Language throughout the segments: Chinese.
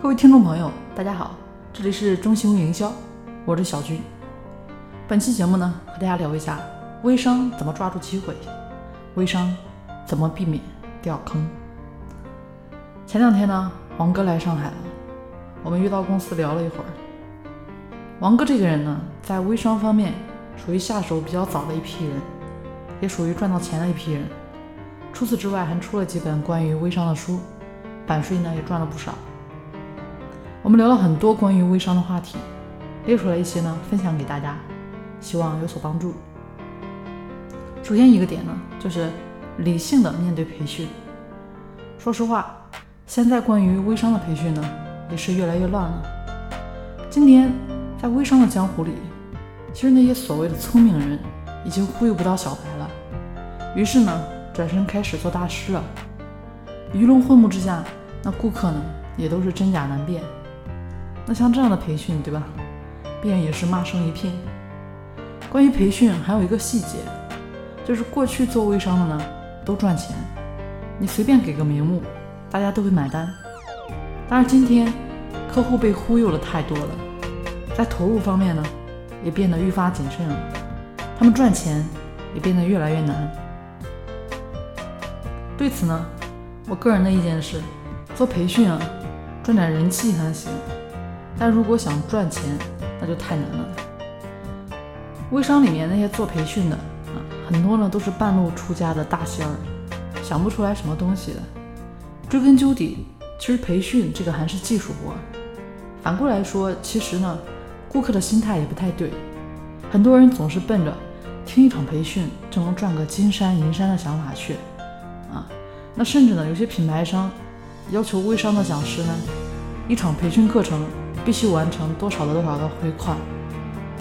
各位听众朋友，大家好，这里是中兴营销，我是小军。本期节目呢，和大家聊一下微商怎么抓住机会，微商怎么避免掉坑。前两天呢，王哥来上海了，我们约到公司聊了一会儿。王哥这个人呢，在微商方面属于下手比较早的一批人，也属于赚到钱的一批人。除此之外，还出了几本关于微商的书，版税呢也赚了不少。我们聊了很多关于微商的话题，列出来一些呢，分享给大家，希望有所帮助。首先一个点呢，就是理性的面对培训。说实话，现在关于微商的培训呢，也是越来越乱了。今天在微商的江湖里，其实那些所谓的聪明人已经忽悠不到小白了，于是呢，转身开始做大师了。鱼龙混木之下，那顾客呢，也都是真假难辨。那像这样的培训，对吧？必然也是骂声一片。关于培训，还有一个细节，就是过去做微商的呢，都赚钱，你随便给个名目，大家都会买单。但是今天，客户被忽悠了太多了，在投入方面呢，也变得愈发谨慎了，他们赚钱也变得越来越难。对此呢，我个人的意见是，做培训啊，赚点人气还行。但如果想赚钱，那就太难了。微商里面那些做培训的啊，很多呢都是半路出家的大仙儿，想不出来什么东西的。追根究底，其实培训这个还是技术活。反过来说，其实呢，顾客的心态也不太对。很多人总是奔着听一场培训就能赚个金山银山的想法去啊。那甚至呢，有些品牌商要求微商的讲师呢，一场培训课程。必须完成多少的多少的回款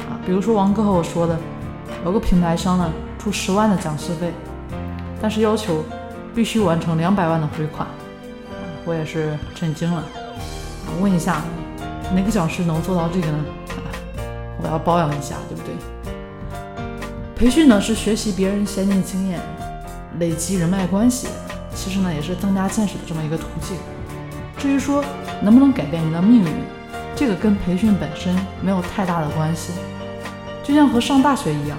啊？比如说王哥和我说的，有个品牌商呢出十万的讲师费，但是要求必须完成两百万的回款，我也是震惊了。问一下，哪个讲师能做到这个呢？我要包养一下，对不对？培训呢是学习别人先进经验，累积人脉关系，其实呢也是增加见识的这么一个途径。至于说能不能改变你的命运？这个跟培训本身没有太大的关系，就像和上大学一样，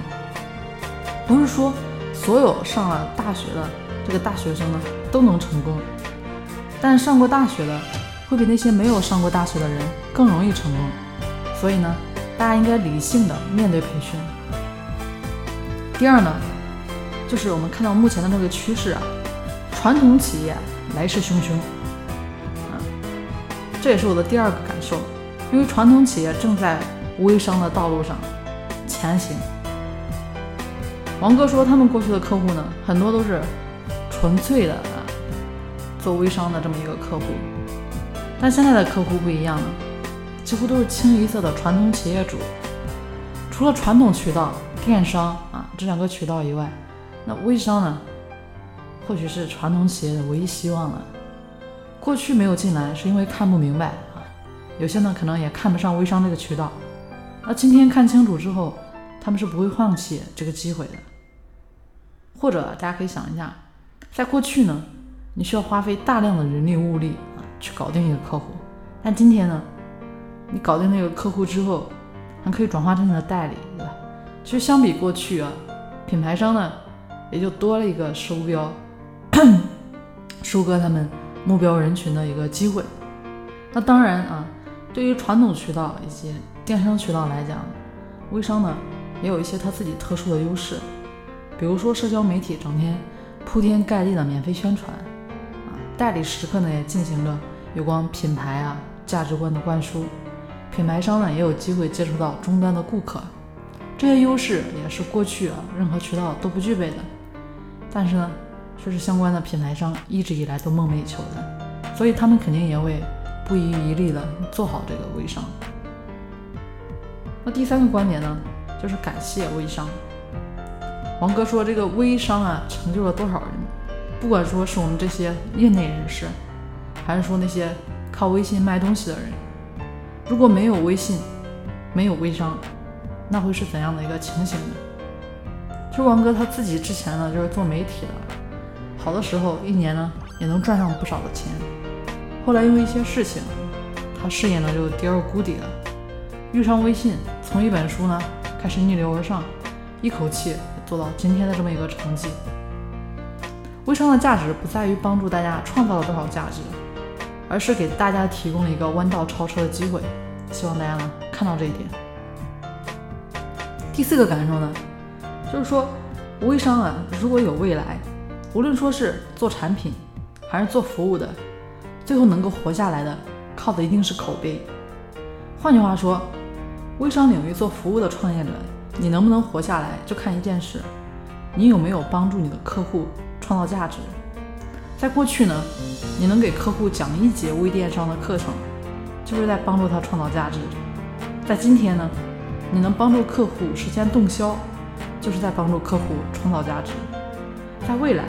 不是说所有上了大学的这个大学生呢都能成功，但上过大学的会比那些没有上过大学的人更容易成功。所以呢，大家应该理性的面对培训。第二呢，就是我们看到目前的这个趋势啊，传统企业来势汹汹，啊，这也是我的第二个感受。因为传统企业正在微商的道路上前行。王哥说，他们过去的客户呢，很多都是纯粹的啊做微商的这么一个客户，但现在的客户不一样了，几乎都是清一色的传统企业主。除了传统渠道、电商啊这两个渠道以外，那微商呢，或许是传统企业的唯一希望了。过去没有进来，是因为看不明白。有些呢，可能也看不上微商这个渠道。那今天看清楚之后，他们是不会放弃这个机会的。或者大家可以想一下，在过去呢，你需要花费大量的人力物力啊去搞定一个客户，但今天呢，你搞定那个客户之后，还可以转化成你的代理，对吧？其实相比过去啊，品牌商呢也就多了一个收标、收割他们目标人群的一个机会。那当然啊。对于传统渠道以及电商渠道来讲，微商呢也有一些它自己特殊的优势，比如说社交媒体整天铺天盖地的免费宣传，啊，代理时刻呢也进行着有关品牌啊价值观的灌输，品牌商呢也有机会接触到终端的顾客，这些优势也是过去啊任何渠道都不具备的，但是呢却是相关的品牌商一直以来都梦寐以求的，所以他们肯定也会。不遗余力的做好这个微商。那第三个观点呢，就是感谢微商。王哥说，这个微商啊，成就了多少人？不管说是我们这些业内人士，还是说那些靠微信卖东西的人，如果没有微信，没有微商，那会是怎样的一个情形呢？其实王哥他自己之前呢，就是做媒体的，好的时候一年呢，也能赚上不少的钱。后来因为一些事情，他事业呢就跌入谷底了。遇上微信，从一本书呢开始逆流而上，一口气做到今天的这么一个成绩。微商的价值不在于帮助大家创造了多少价值，而是给大家提供了一个弯道超车的机会。希望大家呢看到这一点。第四个感受呢，就是说微商啊，如果有未来，无论说是做产品还是做服务的，最后能够活下来的，靠的一定是口碑。换句话说。微商领域做服务的创业者，你能不能活下来，就看一件事：你有没有帮助你的客户创造价值。在过去呢，你能给客户讲一节微电商的课程，就是在帮助他创造价值；在今天呢，你能帮助客户实现动销，就是在帮助客户创造价值；在未来，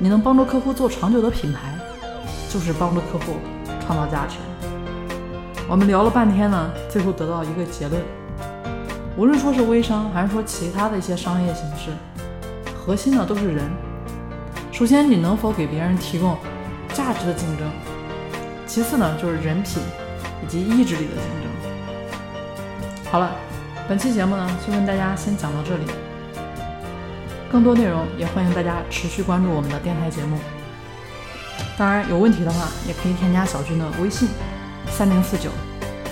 你能帮助客户做长久的品牌，就是帮助客户创造价值。我们聊了半天呢，最后得到一个结论：无论说是微商，还是说其他的一些商业形式，核心呢都是人。首先，你能否给别人提供价值的竞争；其次呢，就是人品以及意志力的竞争。好了，本期节目呢，就跟大家先讲到这里。更多内容也欢迎大家持续关注我们的电台节目。当然，有问题的话，也可以添加小军的微信。三零四九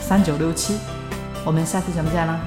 三九六七，我们下次节目见啦！